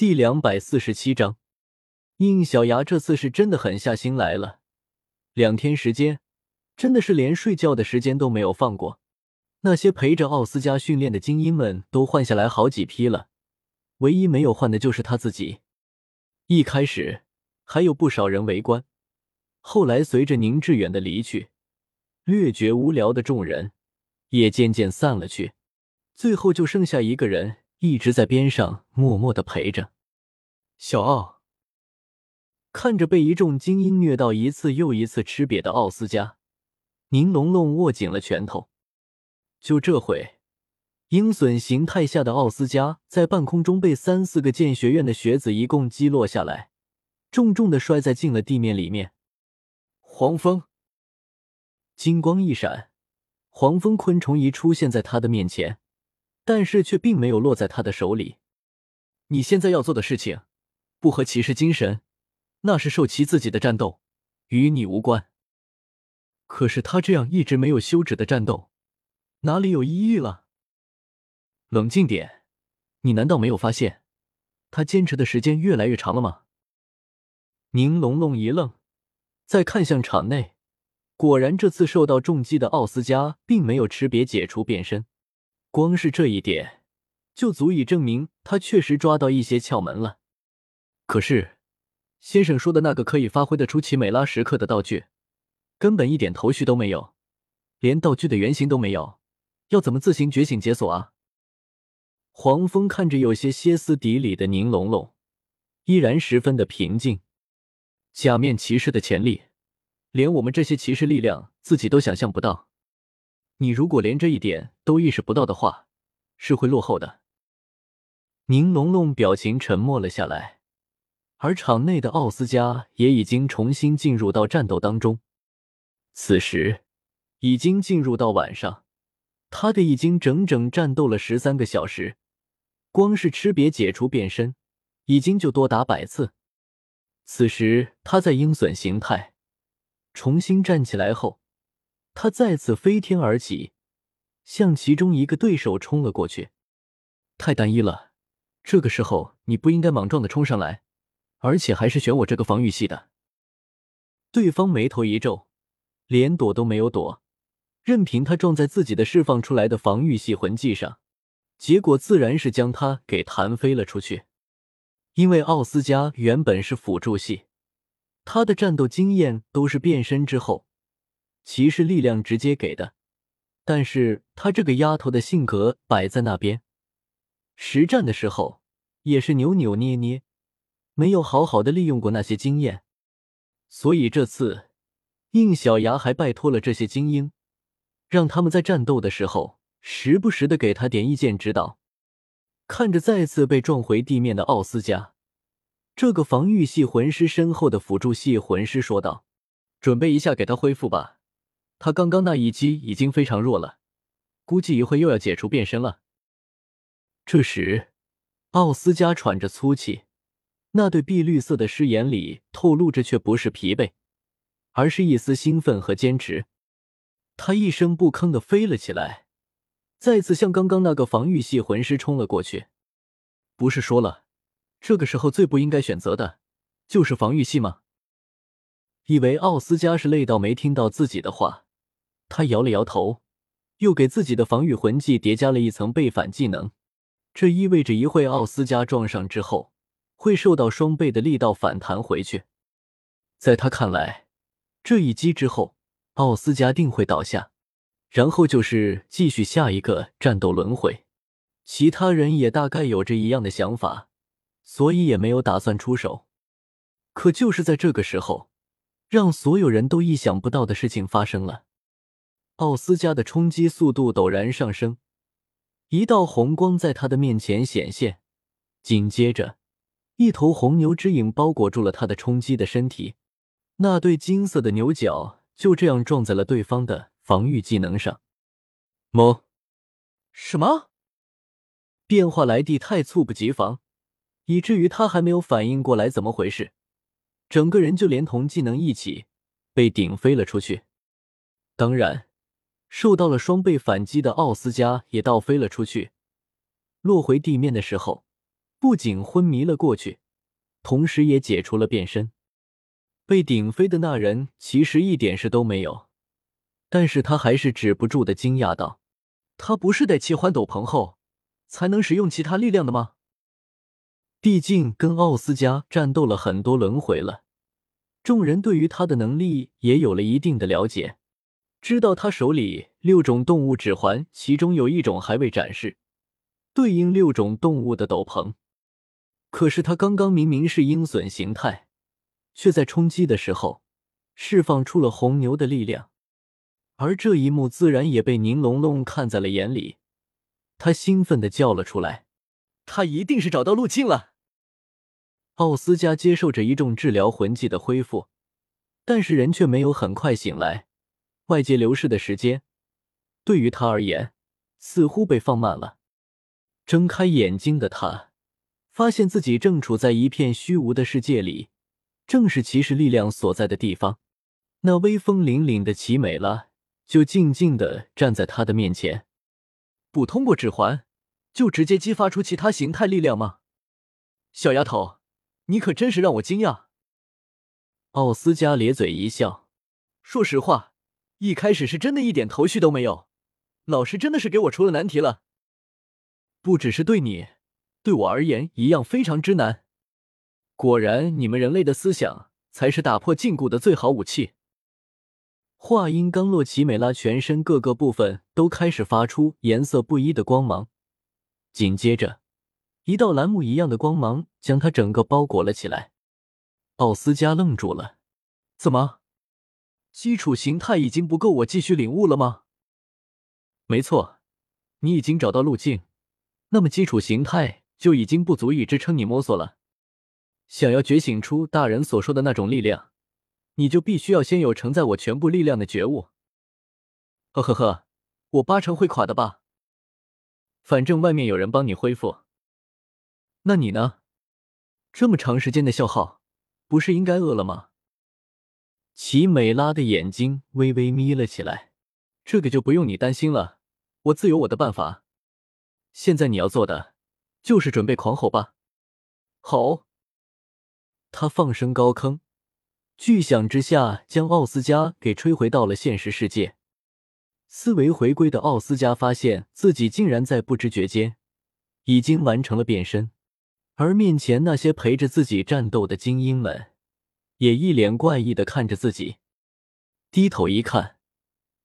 第两百四十七章，应小牙这次是真的狠下心来了。两天时间，真的是连睡觉的时间都没有放过。那些陪着奥斯加训练的精英们都换下来好几批了，唯一没有换的就是他自己。一开始还有不少人围观，后来随着宁致远的离去，略觉无聊的众人也渐渐散了去，最后就剩下一个人。一直在边上默默的陪着小奥，看着被一众精英虐到一次又一次吃瘪的奥斯加，宁龙龙握紧了拳头。就这会，鹰隼形态下的奥斯加在半空中被三四个剑学院的学子一共击落下来，重重的摔在进了地面里面。黄蜂，金光一闪，黄蜂昆虫仪出现在他的面前。但是却并没有落在他的手里。你现在要做的事情，不合骑士精神，那是受其自己的战斗，与你无关。可是他这样一直没有休止的战斗，哪里有意义了？冷静点，你难道没有发现，他坚持的时间越来越长了吗？宁龙龙一愣，再看向场内，果然这次受到重击的奥斯加并没有吃瘪解除变身。光是这一点，就足以证明他确实抓到一些窍门了。可是，先生说的那个可以发挥的出奇美拉时刻的道具，根本一点头绪都没有，连道具的原型都没有，要怎么自行觉醒解锁啊？黄蜂看着有些歇斯底里的宁龙龙，依然十分的平静。假面骑士的潜力，连我们这些骑士力量自己都想象不到。你如果连这一点都意识不到的话，是会落后的。宁龙龙表情沉默了下来，而场内的奥斯加也已经重新进入到战斗当中。此时已经进入到晚上，他的已经整整战斗了十三个小时，光是吃瘪解除变身，已经就多达百次。此时他在鹰隼形态重新站起来后。他再次飞天而起，向其中一个对手冲了过去。太单一了，这个时候你不应该莽撞的冲上来，而且还是选我这个防御系的。对方眉头一皱，连躲都没有躲，任凭他撞在自己的释放出来的防御系魂技上，结果自然是将他给弹飞了出去。因为奥斯加原本是辅助系，他的战斗经验都是变身之后。骑士力量直接给的，但是他这个丫头的性格摆在那边，实战的时候也是扭扭捏捏，没有好好的利用过那些经验，所以这次应小牙还拜托了这些精英，让他们在战斗的时候时不时的给他点意见指导。看着再次被撞回地面的奥斯加，这个防御系魂师身后的辅助系魂师说道：“准备一下，给他恢复吧。”他刚刚那一击已经非常弱了，估计一会又要解除变身了。这时，奥斯加喘着粗气，那对碧绿色的尸眼里透露着却不是疲惫，而是一丝兴奋和坚持。他一声不吭的飞了起来，再次向刚刚那个防御系魂师冲了过去。不是说了，这个时候最不应该选择的就是防御系吗？以为奥斯加是累到没听到自己的话。他摇了摇头，又给自己的防御魂技叠加了一层倍反技能，这意味着一会奥斯加撞上之后，会受到双倍的力道反弹回去。在他看来，这一击之后，奥斯加定会倒下，然后就是继续下一个战斗轮回。其他人也大概有着一样的想法，所以也没有打算出手。可就是在这个时候，让所有人都意想不到的事情发生了。奥斯加的冲击速度陡然上升，一道红光在他的面前显现，紧接着，一头红牛之影包裹住了他的冲击的身体，那对金色的牛角就这样撞在了对方的防御技能上。某，什么？变化来地太猝不及防，以至于他还没有反应过来怎么回事，整个人就连同技能一起被顶飞了出去。当然。受到了双倍反击的奥斯加也倒飞了出去，落回地面的时候，不仅昏迷了过去，同时也解除了变身。被顶飞的那人其实一点事都没有，但是他还是止不住的惊讶道：“他不是得切换斗篷后才能使用其他力量的吗？毕竟跟奥斯加战斗了很多轮回了，众人对于他的能力也有了一定的了解，知道他手里六种动物指环，其中有一种还未展示，对应六种动物的斗篷。可是他刚刚明明是鹰隼形态。”却在冲击的时候释放出了红牛的力量，而这一幕自然也被宁龙龙看在了眼里。他兴奋的叫了出来：“他一定是找到路径了！”奥斯加接受着一众治疗魂技的恢复，但是人却没有很快醒来。外界流逝的时间对于他而言似乎被放慢了。睁开眼睛的他，发现自己正处在一片虚无的世界里。正是骑士力量所在的地方，那威风凛凛的奇美拉就静静的站在他的面前。不通过指环，就直接激发出其他形态力量吗？小丫头，你可真是让我惊讶。奥斯加咧嘴一笑，说实话，一开始是真的一点头绪都没有。老师真的是给我出了难题了，不只是对你，对我而言一样非常之难。果然，你们人类的思想才是打破禁锢的最好武器。话音刚落，奇美拉全身各个部分都开始发出颜色不一的光芒，紧接着，一道蓝幕一样的光芒将他整个包裹了起来。奥斯加愣住了，怎么，基础形态已经不够我继续领悟了吗？没错，你已经找到路径，那么基础形态就已经不足以支撑你摸索了。想要觉醒出大人所说的那种力量，你就必须要先有承载我全部力量的觉悟。呵呵呵，我八成会垮的吧？反正外面有人帮你恢复。那你呢？这么长时间的消耗，不是应该饿了吗？齐美拉的眼睛微微眯了起来。这个就不用你担心了，我自有我的办法。现在你要做的，就是准备狂吼吧。吼！他放声高吭，巨响之下将奥斯加给吹回到了现实世界。思维回归的奥斯加发现自己竟然在不知觉间已经完成了变身，而面前那些陪着自己战斗的精英们也一脸怪异的看着自己。低头一看，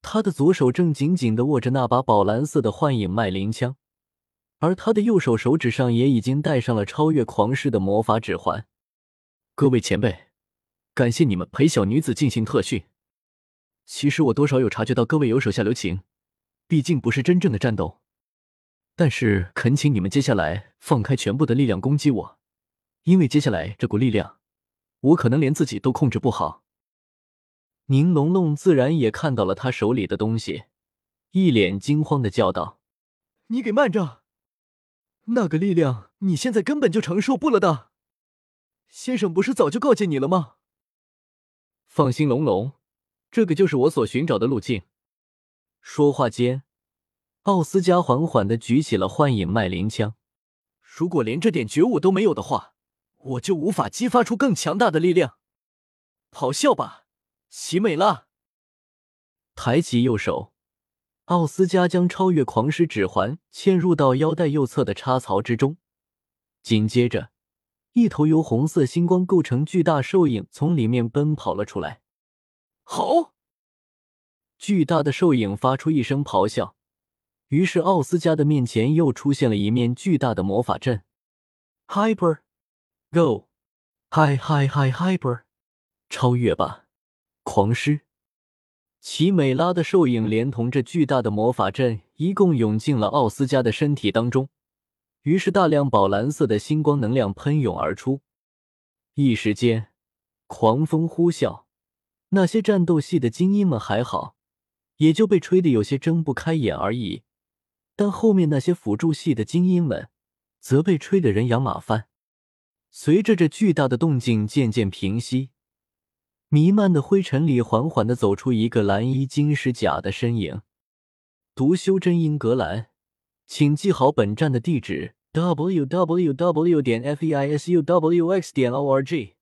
他的左手正紧紧的握着那把宝蓝色的幻影脉灵枪，而他的右手手指上也已经戴上了超越狂狮的魔法指环。各位前辈，感谢你们陪小女子进行特训。其实我多少有察觉到各位有手下留情，毕竟不是真正的战斗。但是恳请你们接下来放开全部的力量攻击我，因为接下来这股力量，我可能连自己都控制不好。宁龙龙自然也看到了他手里的东西，一脸惊慌的叫道：“你给慢着！那个力量，你现在根本就承受不了的。”先生不是早就告诫你了吗？放心，龙龙，这个就是我所寻找的路径。说话间，奥斯加缓缓的举起了幻影脉灵枪。如果连这点觉悟都没有的话，我就无法激发出更强大的力量。咆哮吧，奇美拉！抬起右手，奥斯加将超越狂狮指环嵌入到腰带右侧的插槽之中，紧接着。一头由红色星光构成巨大兽影从里面奔跑了出来，吼！巨大的兽影发出一声咆哮，于是奥斯加的面前又出现了一面巨大的魔法阵。Hyper Go，Hi Hi Hi Hyper，超越吧，狂狮！奇美拉的兽影连同这巨大的魔法阵，一共涌进了奥斯加的身体当中。于是，大量宝蓝色的星光能量喷涌而出，一时间，狂风呼啸。那些战斗系的精英们还好，也就被吹得有些睁不开眼而已。但后面那些辅助系的精英们，则被吹得人仰马翻。随着这巨大的动静渐渐平息，弥漫的灰尘里，缓缓的走出一个蓝衣金石甲的身影。读修真英格兰。请记好本站的地址，w w w. 点 f e i s u w x. 点 o r g。